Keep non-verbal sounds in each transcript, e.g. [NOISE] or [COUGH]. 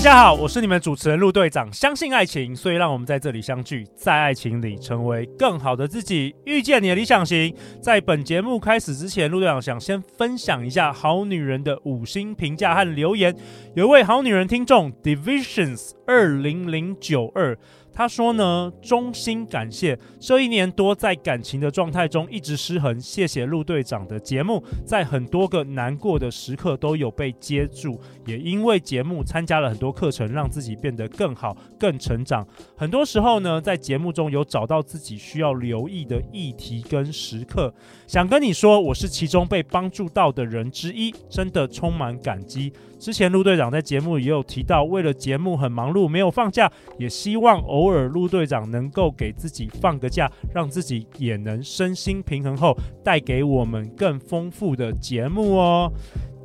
大家好，我是你们主持人陆队长。相信爱情，所以让我们在这里相聚，在爱情里成为更好的自己，遇见你的理想型。在本节目开始之前，陆队长想先分享一下好女人的五星评价和留言。有一位好女人听众 Divisions 二零零九二。他说呢，衷心感谢这一年多在感情的状态中一直失衡，谢谢陆队长的节目，在很多个难过的时刻都有被接住，也因为节目参加了很多课程，让自己变得更好、更成长。很多时候呢，在节目中有找到自己需要留意的议题跟时刻，想跟你说，我是其中被帮助到的人之一，真的充满感激。之前陆队长在节目也有提到，为了节目很忙碌，没有放假，也希望偶尔陆队长能够给自己放个假，让自己也能身心平衡后，带给我们更丰富的节目哦。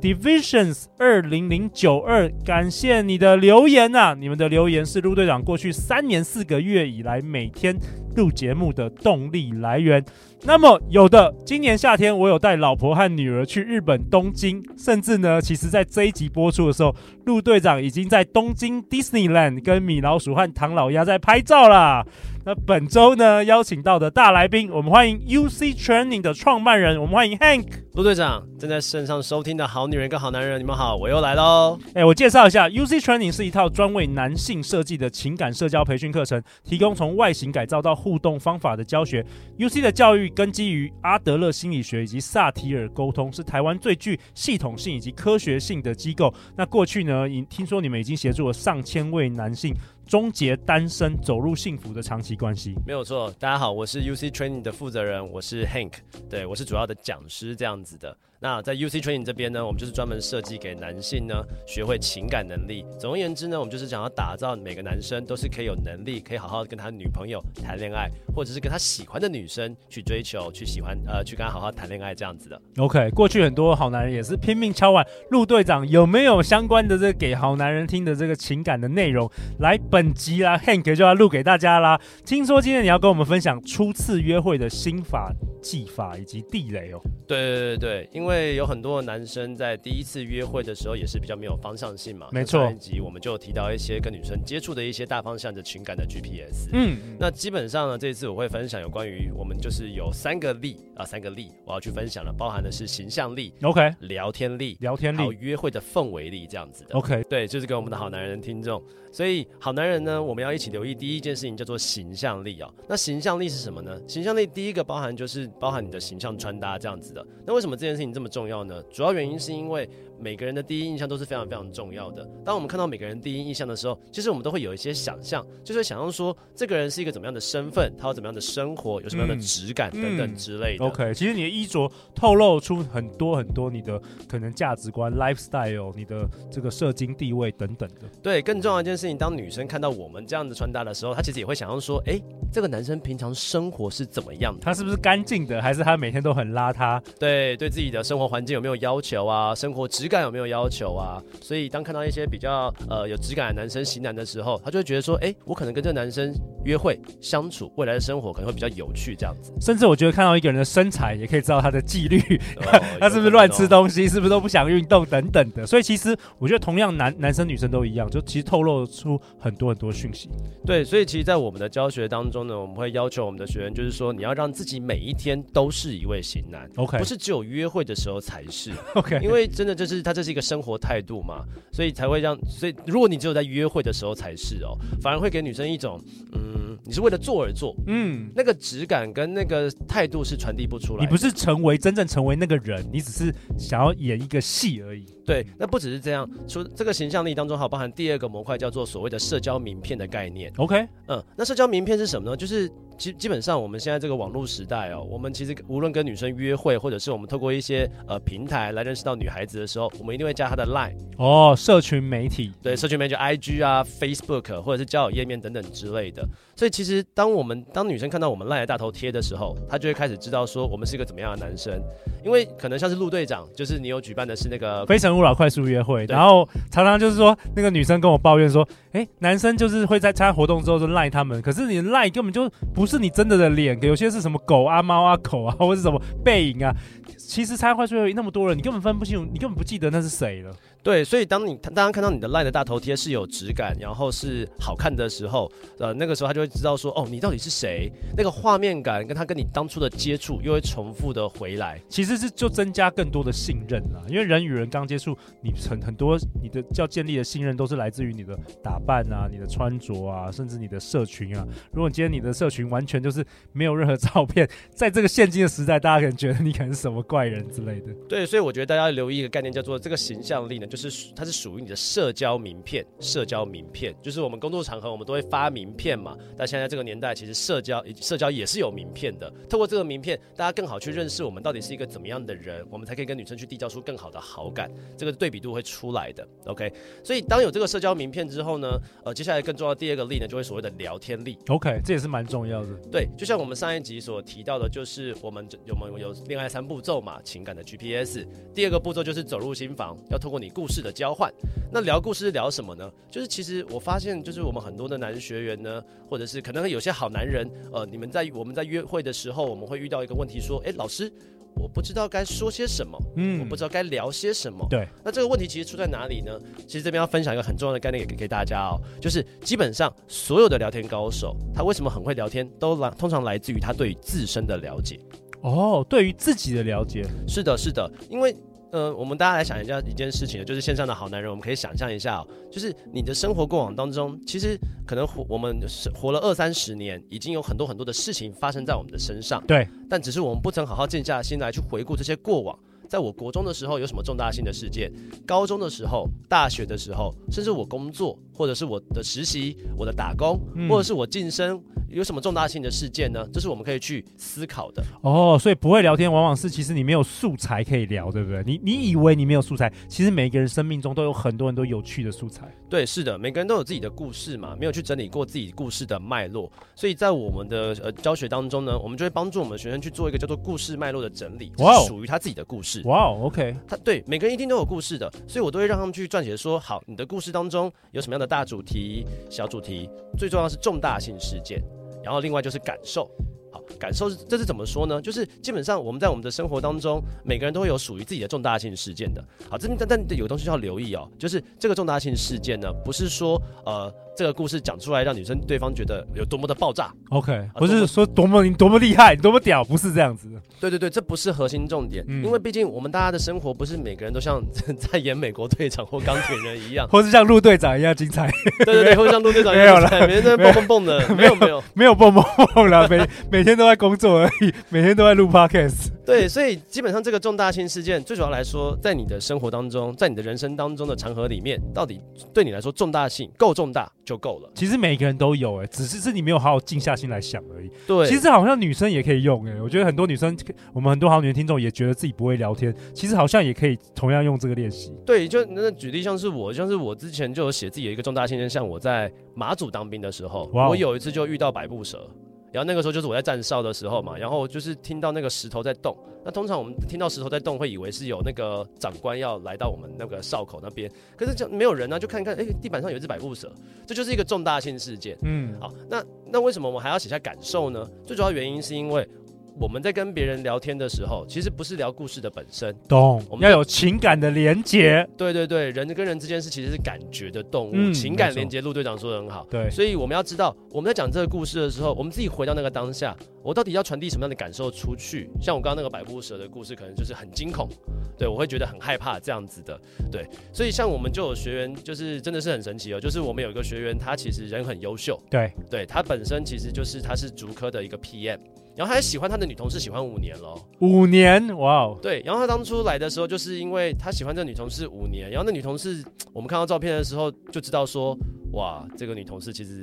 Divisions 二零零九二，感谢你的留言呐、啊！你们的留言是陆队长过去三年四个月以来每天录节目的动力来源。那么有的，今年夏天我有带老婆和女儿去日本东京，甚至呢，其实在这一集播出的时候，陆队长已经在东京 Disneyland 跟米老鼠和唐老鸭在拍照啦。那本周呢，邀请到的大来宾，我们欢迎 UC Training 的创办人，我们欢迎 Hank。陆队长正在线上收听的好女人跟好男人，你们好，我又来喽。哎，我介绍一下，UC Training 是一套专为男性设计的情感社交培训课程，提供从外形改造到互动方法的教学。UC 的教育根基于阿德勒心理学以及萨提尔沟通，是台湾最具系统性以及科学性的机构。那过去呢，已听说你们已经协助了上千位男性终结单身，走入幸福的长期关系。没有错，大家好，我是 UC Training 的负责人，我是 Hank，对，我是主要的讲师这样子的。那在 UC Training 这边呢，我们就是专门设计给男性呢，学会情感能力。总而言之呢，我们就是想要打造每个男生都是可以有能力，可以好好跟他女朋友谈恋爱，或者是跟他喜欢的女生去追求、去喜欢，呃，去跟他好好谈恋爱这样子的。OK，过去很多好男人也是拼命敲碗，陆队长有没有相关的这个给好男人听的这个情感的内容？来，本集啦，Hank 就要录给大家啦。听说今天你要跟我们分享初次约会的心法、技法以及地雷哦。对对对对，因为有很多男生在第一次约会的时候也是比较没有方向性嘛。没错。上一集我们就提到一些跟女生接触的一些大方向的情感的 GPS。嗯。那基本上呢，这一次我会分享有关于我们就是有三个力啊，三个力我要去分享了，包含的是形象力，OK，聊天力，聊天力，还有约会的氛围力这样子的，OK。对，就是给我们的好男人听众。所以好男人呢，我们要一起留意第一件事情叫做形象力啊、哦。那形象力是什么呢？形象力第一个包含就是包含你的形象穿搭这样子的。那为什么这件事情这么重要呢？主要原因是因为每个人的第一印象都是非常非常重要的。当我们看到每个人第一印象的时候，其实我们都会有一些想象，就是想象说这个人是一个怎么样的身份，他有怎么样的生活，有什么样的质感等等之类的。嗯嗯、OK，其实你的衣着透露出很多很多你的可能价值观、lifestyle、你的这个社经地位等等的。对，更重要的一件事情，当女生看到我们这样的穿搭的时候，她其实也会想象说，哎，这个男生平常生活是怎么样的？他是不是干净的，还是他每天都很邋遢？对，对自己的生活环境有没有要求啊？生活质感有没有要求啊？所以当看到一些比较呃有质感的男生型男的时候，他就会觉得说，哎，我可能跟这个男生约会相处，未来的生活可能会比较有趣这样子。甚至我觉得看到一个人的身材，也可以知道他的纪律，哦、[LAUGHS] 他是不是乱吃东西，是不是都不想运动等等的。所以其实我觉得同样男男生女生都一样，就其实透露出很多很多讯息。对，所以其实，在我们的教学当中呢，我们会要求我们的学员，就是说，你要让自己每一天都是一位型男，OK，不是只有约会的时候才是，OK，因为真的就是他这是一个生活态度嘛，所以才会让，所以如果你只有在约会的时候才是哦，反而会给女生一种，嗯，你是为了做而做，嗯，那个质感跟那个态度是传递不出来，你不是成为真正成为那个人，你只是想要演一个戏而已。对，那不只是这样，除这个形象力当中，还包含第二个模块，叫做所谓的社交名片的概念。OK，嗯，那社交名片是什么呢？就是基基本上我们现在这个网络时代哦，我们其实无论跟女生约会，或者是我们透过一些呃平台来认识到女孩子的时候，我们一定会加她的 Line 哦，社群媒体，对，社群媒体 IG 啊、Facebook 或者是交友页面等等之类的。所以其实当我们当女生看到我们 Line 的大头贴的时候，她就会开始知道说我们是一个怎么样的男生，因为可能像是陆队长，就是你有举办的是那个非诚勿扰快速约会，然后常常就是说那个女生跟我抱怨说，哎，男生就是会在参加活动之后就赖他们，可是你的赖根本就不是你真的的脸，有些是什么狗啊、猫啊、狗啊，或者是什么背影啊，其实参加快速约会那么多人，你根本分不清楚，你根本不记得那是谁了。对，所以当你大家看到你的 LINE 的大头贴是有质感，然后是好看的时候，呃，那个时候他就会知道说，哦，你到底是谁？那个画面感跟他跟你当初的接触又会重复的回来，其实是就增加更多的信任啦。因为人与人刚接触，你很很多你的要建立的信任都是来自于你的打扮啊、你的穿着啊，甚至你的社群啊。如果今天你的社群完全就是没有任何 [LAUGHS] 照片，在这个现今的时代，大家可能觉得你可能是什么怪人之类的。对，所以我觉得大家要留意一个概念，叫做这个形象力呢，就是它是属于你的社交名片。社交名片就是我们工作场合我们都会发名片嘛。但现在这个年代，其实社交社交也是有名片的。透过这个名片，大家更好去认识我们到底是一个怎么样的人，我们才可以跟女生去递交出更好的好感。这个对比度会出来的。OK，所以当有这个社交名片之后呢，呃，接下来更重要的第二个力呢，就会所谓的聊天力。OK，这也是蛮重要的。对，就像我们上一集所提到的，就是我们有没有有恋爱三步骤嘛，情感的 GPS。第二个步骤就是走入心房，要透过你故事的交换。那聊故事聊什么呢？就是其实我发现，就是我们很多的男学员呢，或者是可能有些好男人，呃，你们在我们在约会的时候，我们会遇到一个问题，说，哎，老师，我不知道该说些什么，嗯，我不知道该聊些什么。对，那这个问题其实出在哪里呢？其实这边要分享一个很重要的概念给给大家哦，就是基本上所有的聊天高手，他为什么很会聊天，都来通常来自于他对于自身的了解。哦，对于自己的了解，是的，是的，因为。呃，我们大家来想一下一件事情，就是线上的好男人，我们可以想象一下哦，就是你的生活过往当中，其实可能活我们活了二三十年，已经有很多很多的事情发生在我们的身上，对，但只是我们不曾好好静下心来去回顾这些过往。在我国中的时候有什么重大性的事件？高中的时候、大学的时候，甚至我工作或者是我的实习、我的打工，嗯、或者是我晋升。有什么重大性的事件呢？这是我们可以去思考的哦。所以不会聊天，往往是其实你没有素材可以聊，对不对？你你以为你没有素材，其实每个人生命中都有很多很多有趣的素材。对，是的，每个人都有自己的故事嘛，没有去整理过自己故事的脉络。所以在我们的呃教学当中呢，我们就会帮助我们的学生去做一个叫做故事脉络的整理，哇，属于他自己的故事。哇，OK，他对每个人一定都有故事的，所以我都会让他们去撰写说，好，你的故事当中有什么样的大主题、小主题，最重要的是重大性事件。然后另外就是感受，好，感受是这是怎么说呢？就是基本上我们在我们的生活当中，每个人都会有属于自己的重大性事件的。好，这但但有东西要留意哦，就是这个重大性事件呢，不是说呃。这个故事讲出来，让女生对方觉得有多么的爆炸。OK，不是说多么你多么厉害，多么屌，不是这样子的。对对对，这不是核心重点。嗯，因为毕竟我们大家的生活不是每个人都像 [LAUGHS] 在演美国队长或钢铁人一样，或是像陆队长一样精彩。对对对，或者像陆队长一样精彩，[LAUGHS] 每天都在蹦蹦蹦的，没有没有 [LAUGHS] 没有蹦蹦蹦了，每每天都在工作而已，每天都在录 Podcast。对，所以基本上这个重大性事件，最主要来说，在你的生活当中，在你的人生当中的长河里面，到底对你来说重大性够重大就够了。其实每个人都有哎、欸，只是是你没有好好静下心来想而已。对，其实好像女生也可以用哎、欸，我觉得很多女生，我们很多好女人听众也觉得自己不会聊天，其实好像也可以同样用这个练习。对，就那举例像是我，像是我之前就有写自己的一个重大性，像我在马祖当兵的时候，wow、我有一次就遇到百步蛇。然后那个时候就是我在站哨的时候嘛，然后就是听到那个石头在动。那通常我们听到石头在动，会以为是有那个长官要来到我们那个哨口那边，可是就没有人呢、啊，就看看，哎，地板上有一只百步蛇，这就是一个重大性事件。嗯，好，那那为什么我们还要写下感受呢？最主要原因是因为。我们在跟别人聊天的时候，其实不是聊故事的本身，懂？我们要有情感的连接。对对对，人跟人之间是其实是感觉的动物，嗯、情感连接。陆队长说的很好。对，所以我们要知道，我们在讲这个故事的时候，我们自己回到那个当下，我到底要传递什么样的感受出去？像我刚刚那个百步蛇的故事，可能就是很惊恐，对，我会觉得很害怕这样子的。对，所以像我们就有学员，就是真的是很神奇哦，就是我们有一个学员，他其实人很优秀，对，对他本身其实就是他是竹科的一个 PM。然后他还喜欢他的女同事，喜欢五年了。五年，哇哦！对，然后他当初来的时候，就是因为他喜欢这个女同事五年。然后那女同事，[TSK] 我们看到照片的时候就知道说，哇，这个女同事其实。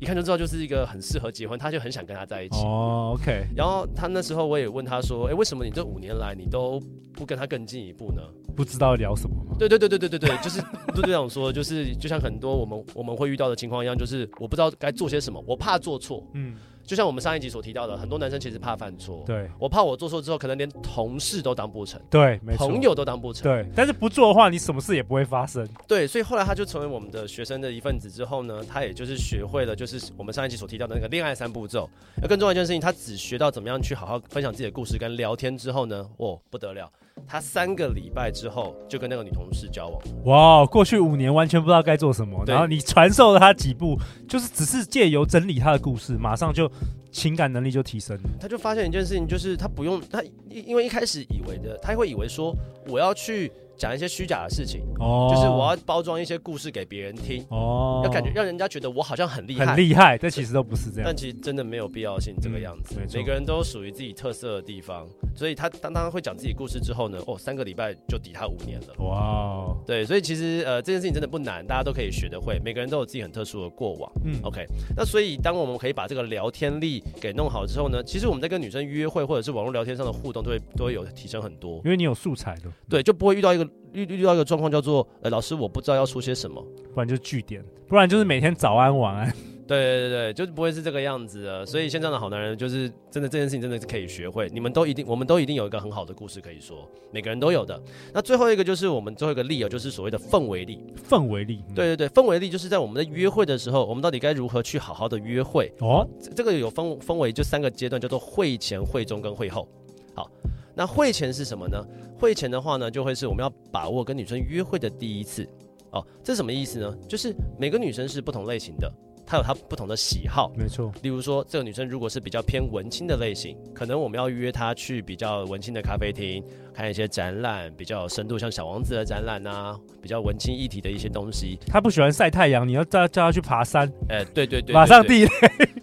一看就知道就是一个很适合结婚，他就很想跟她在一起。哦，OK。然后他那时候我也问他说，哎、欸，为什么你这五年来你都不跟他更进一步呢？不知道聊什么吗？对对对对对对对，就是陆队长说，就是就像很多我们我们会遇到的情况一样，就是我不知道该做些什么，我怕做错。嗯。就像我们上一集所提到的，很多男生其实怕犯错。对，我怕我做错之后，可能连同事都当不成。对，没错。朋友都当不成。对，但是不做的话，你什么事也不会发生。对，所以后来他就成为我们的学生的一份子之后呢，他也就是学会了，就是我们上一集所提到的那个恋爱三步骤。而更重要一件事情，他只学到怎么样去好好分享自己的故事跟聊天之后呢，哦，不得了。他三个礼拜之后就跟那个女同事交往。哇，过去五年完全不知道该做什么，然后你传授了他几步，就是只是借由整理他的故事，马上就情感能力就提升了。他就发现一件事情，就是他不用他，因为一开始以为的，他会以为说我要去。讲一些虚假的事情，哦，就是我要包装一些故事给别人听，哦，要感觉让人家觉得我好像很厉害，很厉害，但其实都不是这样。但其实真的没有必要性这个样子，嗯、每个人都属于自己特色的地方，所以他当他会讲自己故事之后呢，哦，三个礼拜就抵他五年了，哇、哦，对，所以其实呃这件事情真的不难，大家都可以学得会，每个人都有自己很特殊的过往，嗯，OK，那所以当我们可以把这个聊天力给弄好之后呢，其实我们在跟女生约会或者是网络聊天上的互动都会都会有提升很多，因为你有素材的，对，就不会遇到一个。遇遇到一个状况叫做，呃，老师我不知道要说些什么，不然就据点，不然就是每天早安晚安。对对对对，就不会是这个样子的。所以现在的好男人就是真的这件事情真的是可以学会，你们都一定，我们都一定有一个很好的故事可以说，每个人都有的。那最后一个就是我们最后一个力啊，就是所谓的氛围力。氛围力，对对对，氛围力就是在我们在约会的时候，我们到底该如何去好好的约会哦？这个有分氛围，就三个阶段，叫做会前、会中跟会后。好。那会前是什么呢？会前的话呢，就会是我们要把握跟女生约会的第一次哦。这是什么意思呢？就是每个女生是不同类型的，她有她不同的喜好。没错。例如说，这个女生如果是比较偏文青的类型，可能我们要约她去比较文青的咖啡厅。看一些展览，比较有深度，像小王子的展览啊，比较文青一体的一些东西。他不喜欢晒太阳，你要叫叫他去爬山。哎、欸，对对对，对，马上地雷，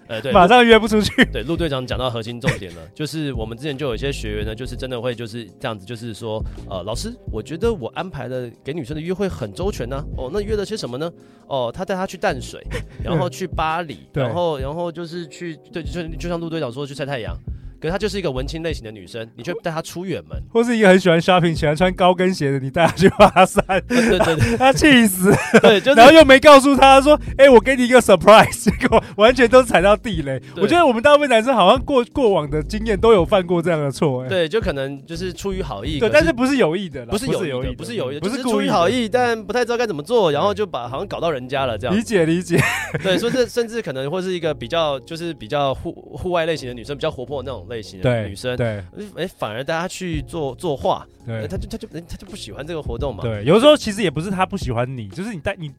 呃、欸，对，[LAUGHS] 马上约不出去。对，陆队长讲到核心重点了，[LAUGHS] 就是我们之前就有一些学员呢，就是真的会就是这样子，就是说，呃，老师，我觉得我安排的给女生的约会很周全呢、啊。哦，那约了些什么呢？哦，他带她去淡水，[LAUGHS] 然后去巴黎，然后然后就是去，对，就就像陆队长说去晒太阳。可是她就是一个文青类型的女生，你却带她出远门，或是一个很喜欢 shopping、喜欢穿高跟鞋的，你带她去爬山，对对对，[LAUGHS] 她气死，对，就是、然后又没告诉她说，哎、欸，我给你一个 surprise，[LAUGHS] 结果完全都踩到地雷。我觉得我们大部分男生好像过过往的经验都有犯过这样的错，哎，对，就可能就是出于好意，对，但是不是有意的，不是有意的，不是有意的，不是出于好意，但不太知道该怎么做，然后就把好像搞到人家了这样。理解理解，对，说是甚至可能会是一个比较就是比较户户外类型的女生，比较活泼的那种类型的女生。对，哎，反而大家去做作画，对，他就他就他就不喜欢这个活动嘛。对，有时候其实也不是他不喜欢你，就是你带你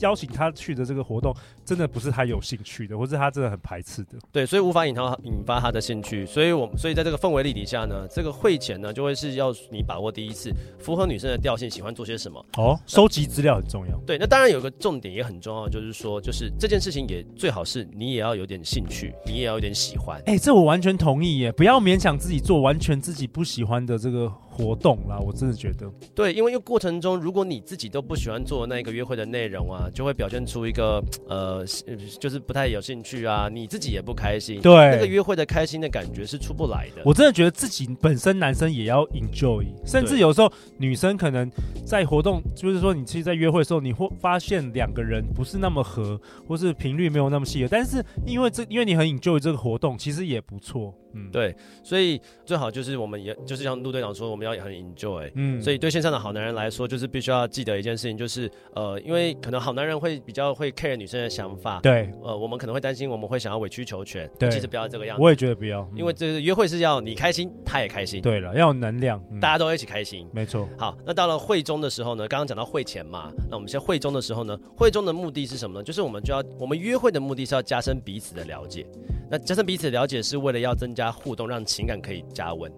邀请他去的这个活动，真的不是他有兴趣的，或是他真的很排斥的。对，所以无法引他引发他的兴趣。所以我所以在这个氛围力底下呢，这个会前呢，就会是要你把握第一次，符合女生的调性，喜欢做些什么。哦，收集资料很重要。对，那当然有个重点也很重要，就是说，就是这件事情也最好是你也要有点兴趣，你也要有点喜欢。哎，这我完全同意也，不要勉强。自己做完全自己不喜欢的这个活动啦，我真的觉得。对，因为一个过程中，如果你自己都不喜欢做那个约会的内容啊，就会表现出一个呃，就是不太有兴趣啊，你自己也不开心，对，那个约会的开心的感觉是出不来的。我真的觉得自己本身男生也要 enjoy，甚至有时候女生可能在活动，就是说你其实，在约会的时候，你会发现两个人不是那么合，或是频率没有那么契合，但是因为这，因为你很 enjoy 这个活动，其实也不错，嗯，对，所以最好就是我们也就是像陆队长说，我们要。也很 enjoy，嗯，所以对线上的好男人来说，就是必须要记得一件事情，就是呃，因为可能好男人会比较会 care 女生的想法，对，呃，我们可能会担心，我们会想要委曲求全，对，其实不要这个样子，我也觉得不要，因为这个约会是要你开心，他也开心，对了，要有能量，嗯、大家都一起开心，没错。好，那到了会中的时候呢，刚刚讲到会前嘛，那我们现在会中的时候呢，会中的目的是什么呢？就是我们就要我们约会的目的是要加深彼此的了解，那加深彼此的了解是为了要增加互动，让情感可以加温。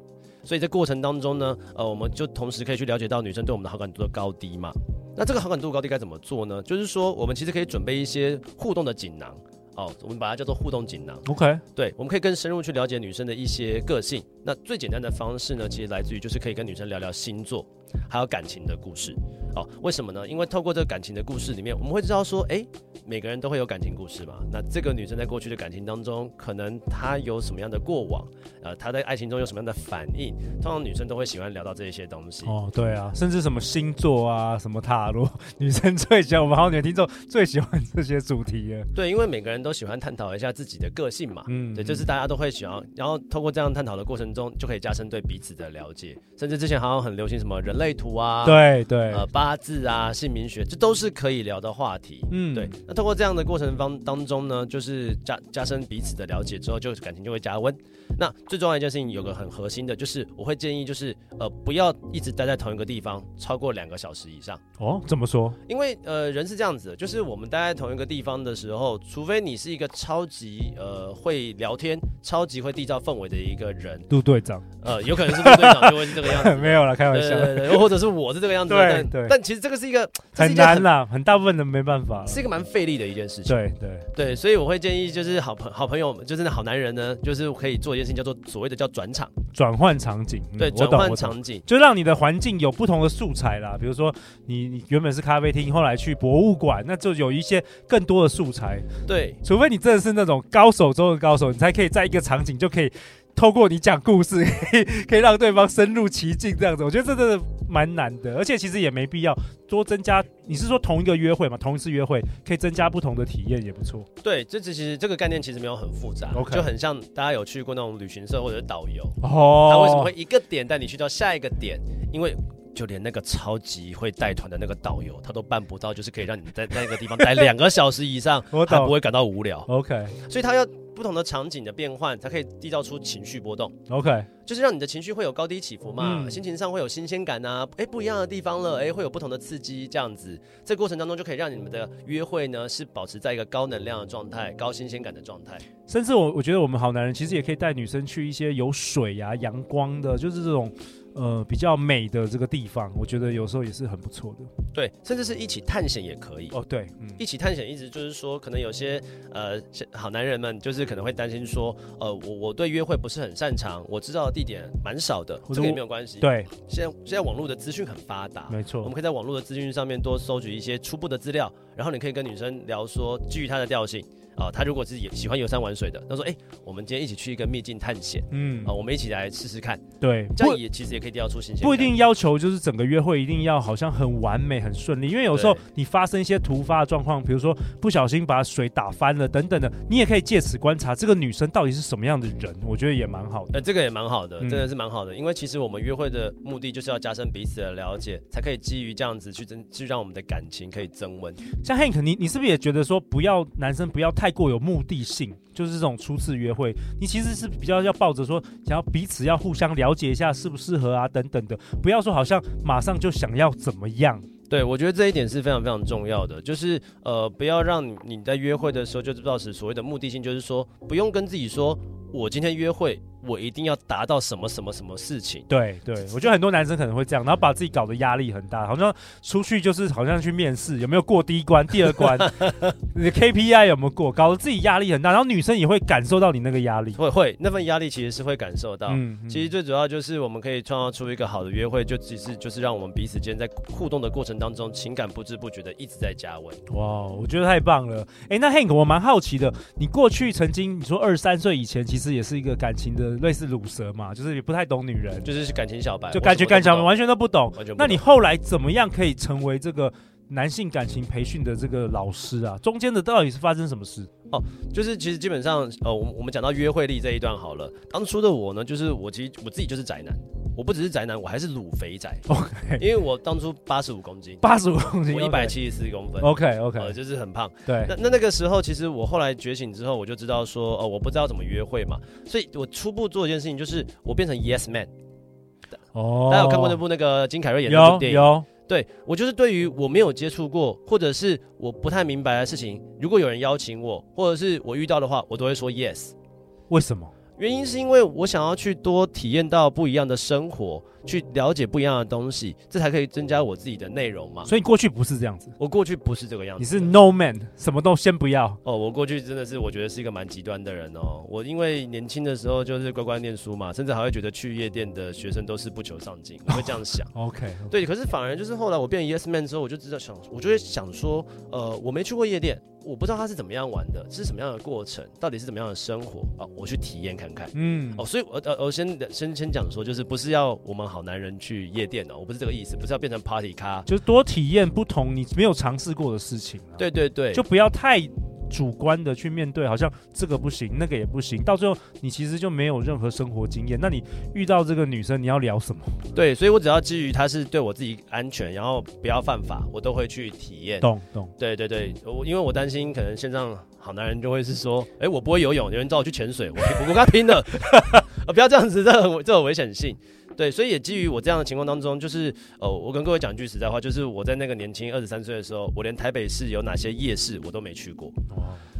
所以在过程当中呢，呃，我们就同时可以去了解到女生对我们的好感度的高低嘛。那这个好感度高低该怎么做呢？就是说，我们其实可以准备一些互动的锦囊，哦，我们把它叫做互动锦囊。OK，对，我们可以更深入去了解女生的一些个性。那最简单的方式呢，其实来自于就是可以跟女生聊聊星座。还有感情的故事。哦，为什么呢？因为透过这个感情的故事里面，我们会知道说，诶，每个人都会有感情故事嘛。那这个女生在过去的感情当中，可能她有什么样的过往？呃，她在爱情中有什么样的反应？通常女生都会喜欢聊到这些东西。哦，对啊，甚至什么星座啊，什么塔罗，[LAUGHS] 女生最喜欢，我们好女听众最喜欢这些主题了。对，因为每个人都喜欢探讨一下自己的个性嘛。嗯，对，就是大家都会喜欢，然后透过这样探讨的过程中，就可以加深对彼此的了解。甚至之前好像很流行什么人类图啊，对对，呃，八字啊。姓名学，这都是可以聊的话题。嗯，对。那通过这样的过程方当中呢，就是加加深彼此的了解之后，就感情就会加温。那最重要一件事情，有个很核心的，就是我会建议，就是呃，不要一直待在同一个地方超过两个小时以上。哦，怎么说？因为呃，人是这样子的，就是我们待在同一个地方的时候，除非你是一个超级呃会聊天、超级会缔造氛围的一个人，陆队长，呃，有可能是陆队长就会是这个样子。[LAUGHS] 没有了，开玩笑。对对对，又或者是我是这个样子。对对，但其实这个是一个。很难啦，很大部分人没办法，是一个蛮费力的一件事情。对对对，所以我会建议，就是好朋好朋友，就是那好男人呢，就是可以做一件事情，叫做所谓的叫转场，转换场景。对，转换场景，就让你的环境有不同的素材啦。比如说你，你原本是咖啡厅，后来去博物馆，那就有一些更多的素材。对，除非你真的是那种高手中的高手，你才可以在一个场景就可以透过你讲故事，可 [LAUGHS] 以可以让对方深入其境这样子。我觉得这真的。蛮难的，而且其实也没必要多增加。你是说同一个约会嘛？同一次约会可以增加不同的体验，也不错。对，这其实这个概念其实没有很复杂，Okay. 就很像大家有去过那种旅行社或者导游哦。他为什么会一个点带你去到下一个点？因为就连那个超级会带团的那个导游，他都办不到，就是可以让你在那个地方待两个小时以上，[LAUGHS] 他不会感到无聊。OK，所以他要。不同的场景的变换，才可以缔造出情绪波动。OK，就是让你的情绪会有高低起伏嘛，嗯、心情上会有新鲜感啊，哎，不一样的地方了，哎，会有不同的刺激，这样子，这过程当中就可以让你们的约会呢是保持在一个高能量的状态、高新鲜感的状态。甚至我我觉得我们好男人其实也可以带女生去一些有水呀、啊、阳光的，就是这种。呃，比较美的这个地方，我觉得有时候也是很不错的。对，甚至是一起探险也可以。哦，对，嗯，一起探险，一直就是说，可能有些呃好男人们，就是可能会担心说，呃，我我对约会不是很擅长，我知道的地点蛮少的，这个也没有关系。对，现在现在网络的资讯很发达，没错，我们可以在网络的资讯上面多搜集一些初步的资料，然后你可以跟女生聊说，基于她的调性。啊、哦，他如果是也喜欢游山玩水的，他说：“哎、欸，我们今天一起去一个秘境探险，嗯，啊、哦，我们一起来试试看。”对，这样也其实也可以调出新鲜。不一定要求就是整个约会一定要好像很完美、很顺利，因为有时候你发生一些突发的状况，比如说不小心把水打翻了等等的，你也可以借此观察这个女生到底是什么样的人。我觉得也蛮好的。呃，这个也蛮好的，真的是蛮好的，嗯、因为其实我们约会的目的就是要加深彼此的了解，才可以基于这样子去增，去让我们的感情可以增温。像 Hank，你你是不是也觉得说，不要男生不要太太过有目的性？就是这种初次约会，你其实是比较要抱着说，想要彼此要互相了解一下适不适合啊等等的，不要说好像马上就想要怎么样。对，我觉得这一点是非常非常重要的，就是呃，不要让你在约会的时候就知道是所谓的目的性，就是说不用跟自己说，我今天约会。我一定要达到什么什么什么事情？对对，我觉得很多男生可能会这样，然后把自己搞得压力很大，好像出去就是好像去面试，有没有过第一关、第二关？[LAUGHS] 你的 KPI 有没有过？搞得自己压力很大，然后女生也会感受到你那个压力。会会，那份压力其实是会感受到。嗯，嗯，其实最主要就是我们可以创造出一个好的约会，就只是就是让我们彼此间在互动的过程当中，情感不知不觉的一直在加温。哇，我觉得太棒了。哎，那 Hank，我蛮好奇的，你过去曾经你说二十三岁以前，其实也是一个感情的。类似乳蛇嘛，就是也不太懂女人，就是感情小白，就感觉感情完全都不懂。那你后来怎么样可以成为这个男性感情培训的这个老师啊？中间的到底是发生什么事？哦，就是其实基本上，呃，我我们讲到约会力这一段好了。当初的我呢，就是我其实我自己就是宅男。我不只是宅男，我还是卤肥宅。[LAUGHS] OK，因为我当初八十五公斤，八十五公斤，我一百七十四公分。OK OK，呃，就是很胖。对，那那那个时候，其实我后来觉醒之后，我就知道说，哦、呃，我不知道怎么约会嘛，所以我初步做一件事情，就是我变成 Yes Man。哦，oh, 大家有看过那部那个金凯瑞演的电影？有，有。对，我就是对于我没有接触过，或者是我不太明白的事情，如果有人邀请我，或者是我遇到的话，我都会说 Yes。为什么？原因是因为我想要去多体验到不一样的生活，去了解不一样的东西，这才可以增加我自己的内容嘛。所以过去不是这样子，我过去不是这个样子，你是 no man，什么都先不要。哦，我过去真的是我觉得是一个蛮极端的人哦。我因为年轻的时候就是乖乖念书嘛，甚至还会觉得去夜店的学生都是不求上进，我会这样想。[LAUGHS] OK，, okay. 对，可是反而就是后来我变 yes man 之后，我就知道想，我就会想说，呃，我没去过夜店。我不知道他是怎么样玩的，是什么样的过程，到底是怎么样的生活啊？我去体验看看。嗯，哦，所以我呃，我先先先讲说，就是不是要我们好男人去夜店哦，我不是这个意思，不是要变成 party 咖，就是多体验不同你没有尝试过的事情。对对对，就不要太。主观的去面对，好像这个不行，那个也不行，到最后你其实就没有任何生活经验。那你遇到这个女生，你要聊什么？对，所以我只要基于她是对我自己安全，然后不要犯法，我都会去体验。懂懂。对对对，我因为我担心可能线上好男人就会是说，哎、欸，我不会游泳，有人找我去潜水，我我跟他拼了，啊，不要这样子，这很这有危险性。对，所以也基于我这样的情况当中，就是呃，我跟各位讲句实在话，就是我在那个年轻二十三岁的时候，我连台北市有哪些夜市我都没去过。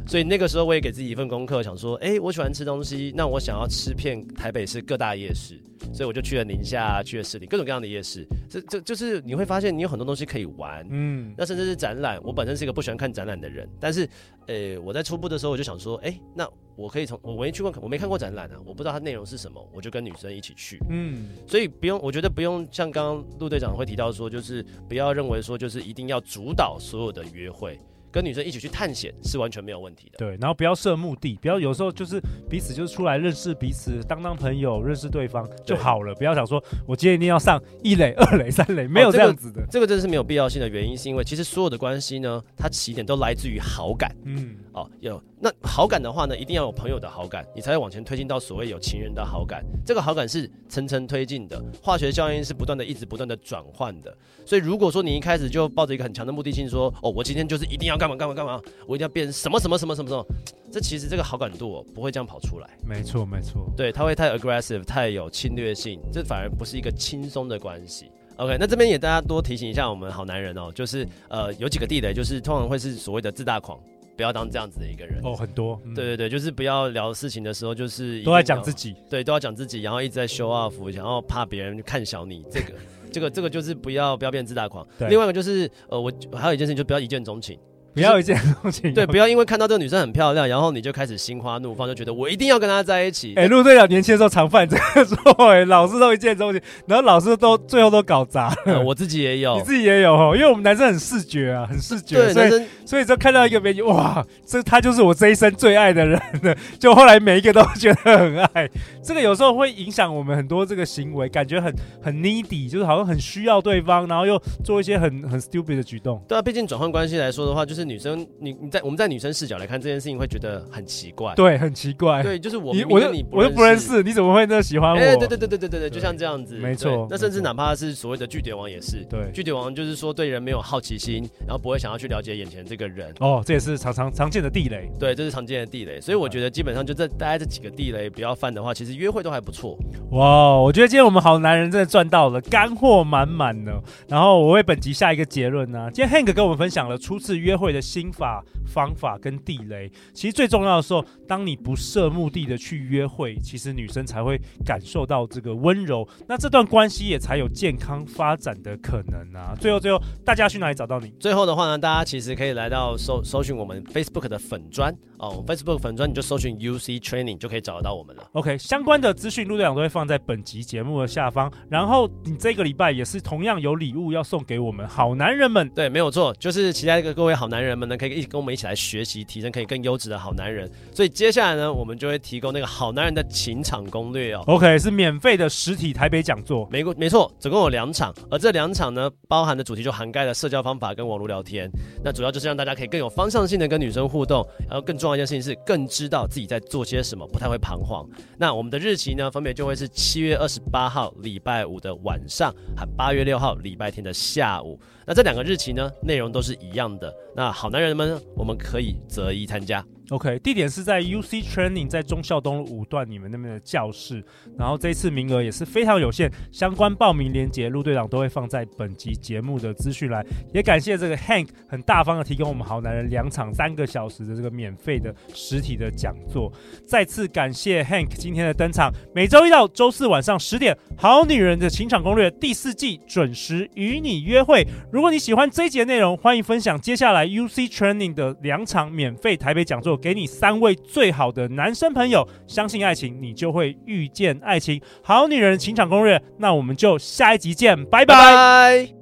所以那个时候我也给自己一份功课，想说，哎，我喜欢吃东西，那我想要吃遍台北市各大夜市，所以我就去了宁夏，去了市里，各种各样的夜市。这这就是你会发现，你有很多东西可以玩，嗯，那甚至是展览。我本身是一个不喜欢看展览的人，但是，呃，我在初步的时候我就想说，哎，那。我可以从我没去过，我没看过展览啊，我不知道它内容是什么，我就跟女生一起去。嗯，所以不用，我觉得不用像刚刚陆队长会提到说，就是不要认为说就是一定要主导所有的约会。跟女生一起去探险是完全没有问题的。对，然后不要设目的，不要有时候就是彼此就是出来认识彼此，当当朋友，认识对方就好了。不要想说我今天一定要上一垒、[LAUGHS] 二垒、三垒，没有这样子的。哦，这个，这个真的是没有必要性的原因，是因为其实所有的关系呢，它起点都来自于好感。嗯，哦，有那好感的话呢，一定要有朋友的好感，你才会往前推进到所谓有情人的好感。这个好感是层层推进的，化学效应是不断的，一直不断的转换的。所以如果说你一开始就抱着一个很强的目的性说，哦，我今天就是一定要。干嘛干嘛干嘛？我一定要变什么什么什么什么什么？这其实这个好感度不会这样跑出来。没错没错，对，他会太 aggressive，太有侵略性，这反而不是一个轻松的关系。OK，那这边也大家多提醒一下我们好男人哦，就是呃有几个地雷，就是通常会是所谓的自大狂，不要当这样子的一个人哦，很多。对对对，就是不要聊事情的时候就是都在讲自己，对，都要讲自己，然后一直在 show off，然后怕别人看小你这个。这个这个就是不要不要变自大狂。对另外一个就是呃，我还有一件事情，就不要一见钟情。不要一见钟情，对，不要因为看到这个女生很漂亮，然后你就开始心花怒放，就觉得我一定要跟她在一起。[LAUGHS] 哎、欸，陆队长年轻的时候常犯这个错，哎，老是都一见钟情，然后老是都最后都搞砸、呃。我自己也有，你自己也有哦，因为我们男生很视觉啊，很视觉，对所以所以就看到一个美女，哇，这她就是我这一生最爱的人了，就后来每一个都觉得很爱。这个有时候会影响我们很多这个行为，感觉很很 needy，就是好像很需要对方，然后又做一些很很 stupid 的举动。对啊，毕竟转换关系来说的话，就是女生你。你在我们在女生视角来看这件事情，会觉得很奇怪。对，很奇怪。对，就是我，你我就我又不认识，你怎么会那么喜欢我？哎，对对对对对对对，就像这样子。没错。那甚至哪怕是所谓的巨点王也是。对。巨点王就是说对人没有好奇心，然后不会想要去了解眼前这个人。哦，这也是常常常见的地雷。对，这是常见的地雷。所以我觉得基本上就这大家这几个地雷不要犯的话，其实约会都还不错。哇，我觉得今天我们好男人真的赚到了，干货满满呢。然后我为本集下一个结论呢，今天 Hank 跟我们分享了初次约会的心法方法跟。地雷，其实最重要的时候，当你不设目的的去约会，其实女生才会感受到这个温柔，那这段关系也才有健康发展的可能啊。最后，最后，大家去哪里找到你？最后的话呢，大家其实可以来到搜搜寻我们 Facebook 的粉砖哦，Facebook 粉砖你就搜寻 UC Training 就可以找得到我们了。OK，相关的资讯陆队长都会放在本集节目的下方。然后你这个礼拜也是同样有礼物要送给我们好男人们。对，没有错，就是期待各位好男男人们呢，可以一起跟我们一起来学习。提升可以更优质的好男人，所以接下来呢，我们就会提供那个好男人的情场攻略哦。OK，是免费的实体台北讲座，没没错，总共有两场，而这两场呢，包含的主题就涵盖了社交方法跟网络聊天。那主要就是让大家可以更有方向性的跟女生互动，然后更重要一件事情是更知道自己在做些什么，不太会彷徨。那我们的日期呢，分别就会是七月二十八号礼拜五的晚上和八月六号礼拜天的下午。那这两个日期呢，内容都是一样的。那好男人们，我们可以择一参加。OK，地点是在 UC Training，在忠孝东路五段你们那边的教室。然后这次名额也是非常有限，相关报名链接陆队长都会放在本集节目的资讯栏。也感谢这个 Hank 很大方的提供我们好男人两场三个小时的这个免费的实体的讲座。再次感谢 Hank 今天的登场。每周一到周四晚上十点，《好女人的情场攻略》第四季准时与你约会。如果你喜欢这一集的内容，欢迎分享接下来 UC Training 的两场免费台北讲座。给你三位最好的男生朋友，相信爱情，你就会遇见爱情。好女人情场攻略，那我们就下一集见，拜拜。